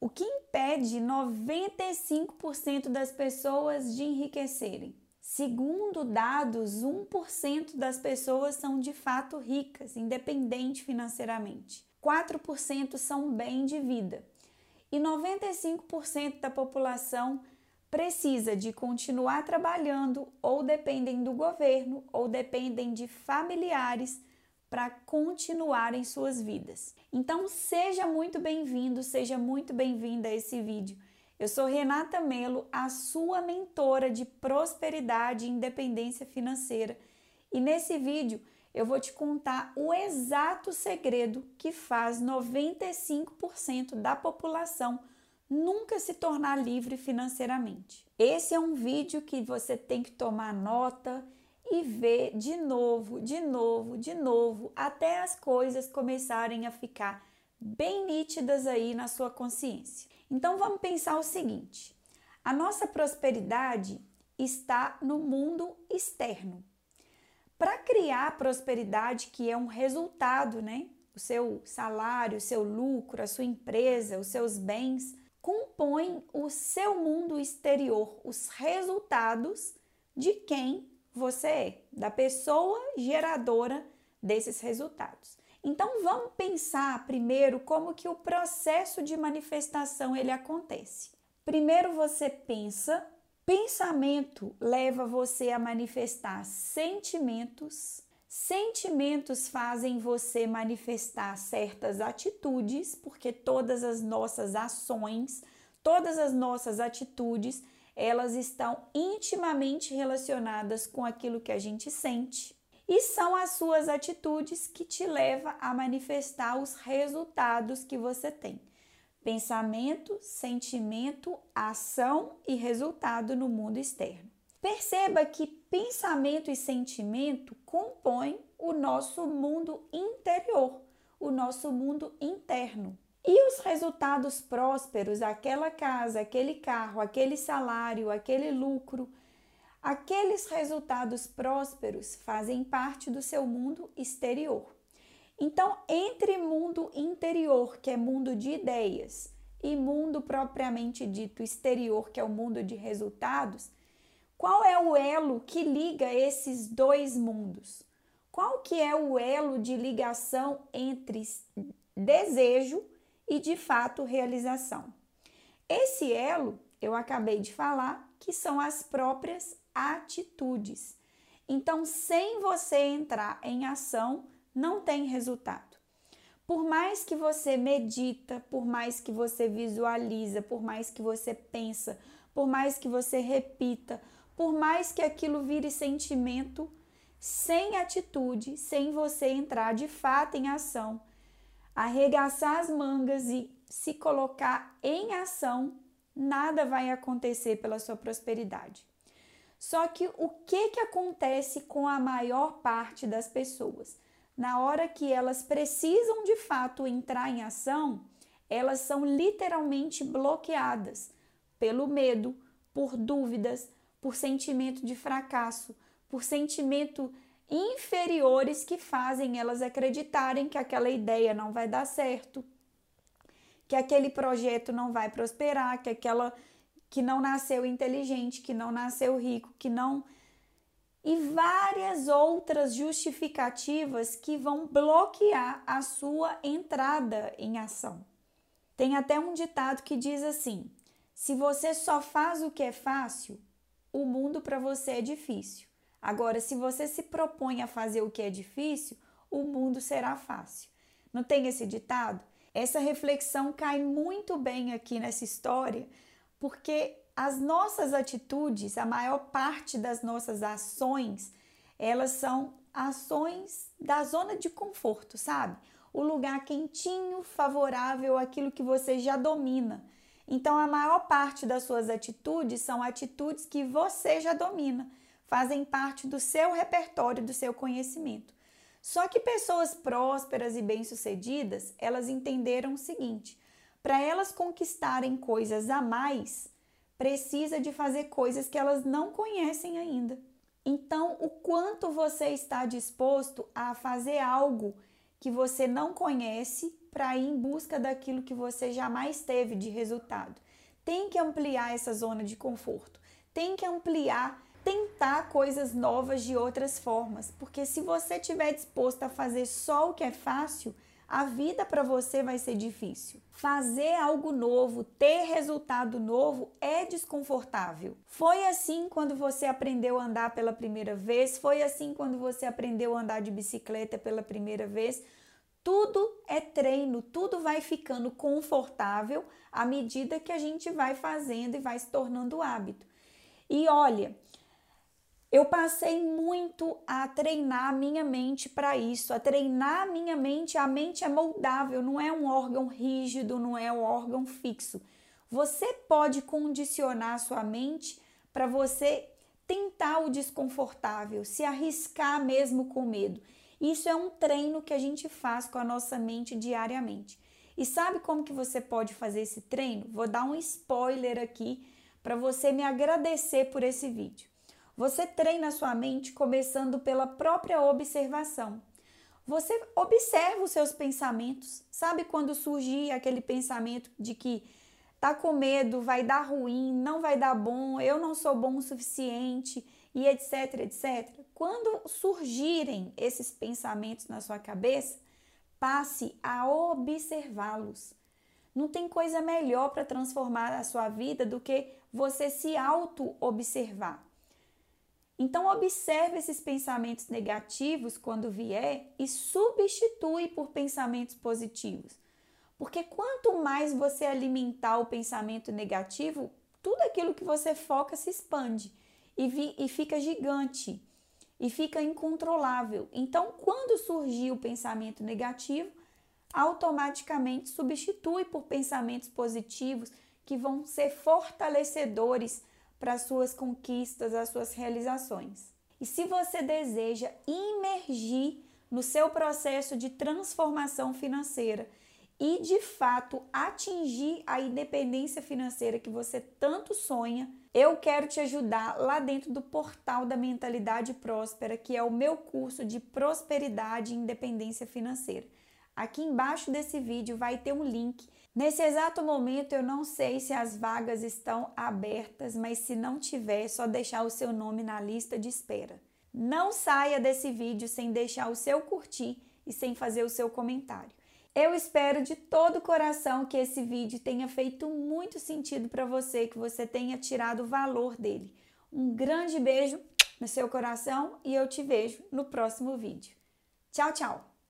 O que impede 95% das pessoas de enriquecerem? Segundo dados, 1% das pessoas são de fato ricas, independente financeiramente. 4% são bem de vida. E 95% da população precisa de continuar trabalhando ou dependem do governo ou dependem de familiares para continuar em suas vidas. Então, seja muito bem-vindo, seja muito bem-vinda a esse vídeo. Eu sou Renata Melo, a sua mentora de prosperidade e independência financeira. E nesse vídeo eu vou te contar o exato segredo que faz 95% da população nunca se tornar livre financeiramente. Esse é um vídeo que você tem que tomar nota e ver de novo, de novo, de novo, até as coisas começarem a ficar bem nítidas aí na sua consciência. Então vamos pensar o seguinte: a nossa prosperidade está no mundo externo. Para criar prosperidade, que é um resultado, né? O seu salário, o seu lucro, a sua empresa, os seus bens, compõem o seu mundo exterior, os resultados de quem você é, da pessoa geradora desses resultados. Então vamos pensar primeiro como que o processo de manifestação ele acontece. Primeiro você pensa, pensamento leva você a manifestar sentimentos, sentimentos fazem você manifestar certas atitudes, porque todas as nossas ações, todas as nossas atitudes elas estão intimamente relacionadas com aquilo que a gente sente e são as suas atitudes que te levam a manifestar os resultados que você tem. Pensamento, sentimento, ação e resultado no mundo externo. Perceba que pensamento e sentimento compõem o nosso mundo interior, o nosso mundo interno. Os resultados prósperos, aquela casa, aquele carro, aquele salário, aquele lucro, aqueles resultados prósperos fazem parte do seu mundo exterior. Então, entre mundo interior, que é mundo de ideias, e mundo propriamente dito exterior, que é o mundo de resultados, qual é o elo que liga esses dois mundos? Qual que é o elo de ligação entre desejo e de fato realização. Esse elo eu acabei de falar que são as próprias atitudes. Então, sem você entrar em ação, não tem resultado. Por mais que você medita, por mais que você visualiza, por mais que você pensa, por mais que você repita, por mais que aquilo vire sentimento, sem atitude, sem você entrar de fato em ação, arregaçar as mangas e se colocar em ação, nada vai acontecer pela sua prosperidade. Só que o que, que acontece com a maior parte das pessoas? Na hora que elas precisam de fato entrar em ação, elas são literalmente bloqueadas pelo medo, por dúvidas, por sentimento de fracasso, por sentimento inferiores que fazem elas acreditarem que aquela ideia não vai dar certo, que aquele projeto não vai prosperar, que aquela que não nasceu inteligente, que não nasceu rico, que não e várias outras justificativas que vão bloquear a sua entrada em ação. Tem até um ditado que diz assim: se você só faz o que é fácil, o mundo para você é difícil. Agora, se você se propõe a fazer o que é difícil, o mundo será fácil. Não tem esse ditado? Essa reflexão cai muito bem aqui nessa história, porque as nossas atitudes, a maior parte das nossas ações, elas são ações da zona de conforto, sabe? O lugar quentinho, favorável àquilo que você já domina. Então, a maior parte das suas atitudes são atitudes que você já domina fazem parte do seu repertório, do seu conhecimento. Só que pessoas prósperas e bem-sucedidas, elas entenderam o seguinte: para elas conquistarem coisas a mais, precisa de fazer coisas que elas não conhecem ainda. Então, o quanto você está disposto a fazer algo que você não conhece para ir em busca daquilo que você jamais teve de resultado. Tem que ampliar essa zona de conforto. Tem que ampliar, tentar coisas novas de outras formas, porque se você estiver disposto a fazer só o que é fácil, a vida para você vai ser difícil. Fazer algo novo, ter resultado novo é desconfortável. Foi assim quando você aprendeu a andar pela primeira vez, foi assim quando você aprendeu a andar de bicicleta pela primeira vez. Tudo é treino, tudo vai ficando confortável à medida que a gente vai fazendo e vai se tornando hábito. E olha, eu passei muito a treinar a minha mente para isso, a treinar a minha mente. A mente é moldável, não é um órgão rígido, não é um órgão fixo. Você pode condicionar a sua mente para você tentar o desconfortável, se arriscar mesmo com medo. Isso é um treino que a gente faz com a nossa mente diariamente. E sabe como que você pode fazer esse treino? Vou dar um spoiler aqui para você me agradecer por esse vídeo. Você treina a sua mente começando pela própria observação. Você observa os seus pensamentos. Sabe quando surgir aquele pensamento de que tá com medo, vai dar ruim, não vai dar bom, eu não sou bom o suficiente e etc, etc. Quando surgirem esses pensamentos na sua cabeça, passe a observá-los. Não tem coisa melhor para transformar a sua vida do que você se auto-observar. Então, observe esses pensamentos negativos quando vier e substitui por pensamentos positivos. Porque quanto mais você alimentar o pensamento negativo, tudo aquilo que você foca se expande e, vi, e fica gigante e fica incontrolável. Então, quando surgir o pensamento negativo, automaticamente substitui por pensamentos positivos que vão ser fortalecedores para as suas conquistas, as suas realizações. E se você deseja imergir no seu processo de transformação financeira e de fato atingir a independência financeira que você tanto sonha, eu quero te ajudar lá dentro do portal da Mentalidade Próspera, que é o meu curso de prosperidade e independência financeira. Aqui embaixo desse vídeo vai ter um link Nesse exato momento, eu não sei se as vagas estão abertas, mas se não tiver, é só deixar o seu nome na lista de espera. Não saia desse vídeo sem deixar o seu curtir e sem fazer o seu comentário. Eu espero de todo o coração que esse vídeo tenha feito muito sentido para você, que você tenha tirado o valor dele. Um grande beijo no seu coração e eu te vejo no próximo vídeo. Tchau, tchau!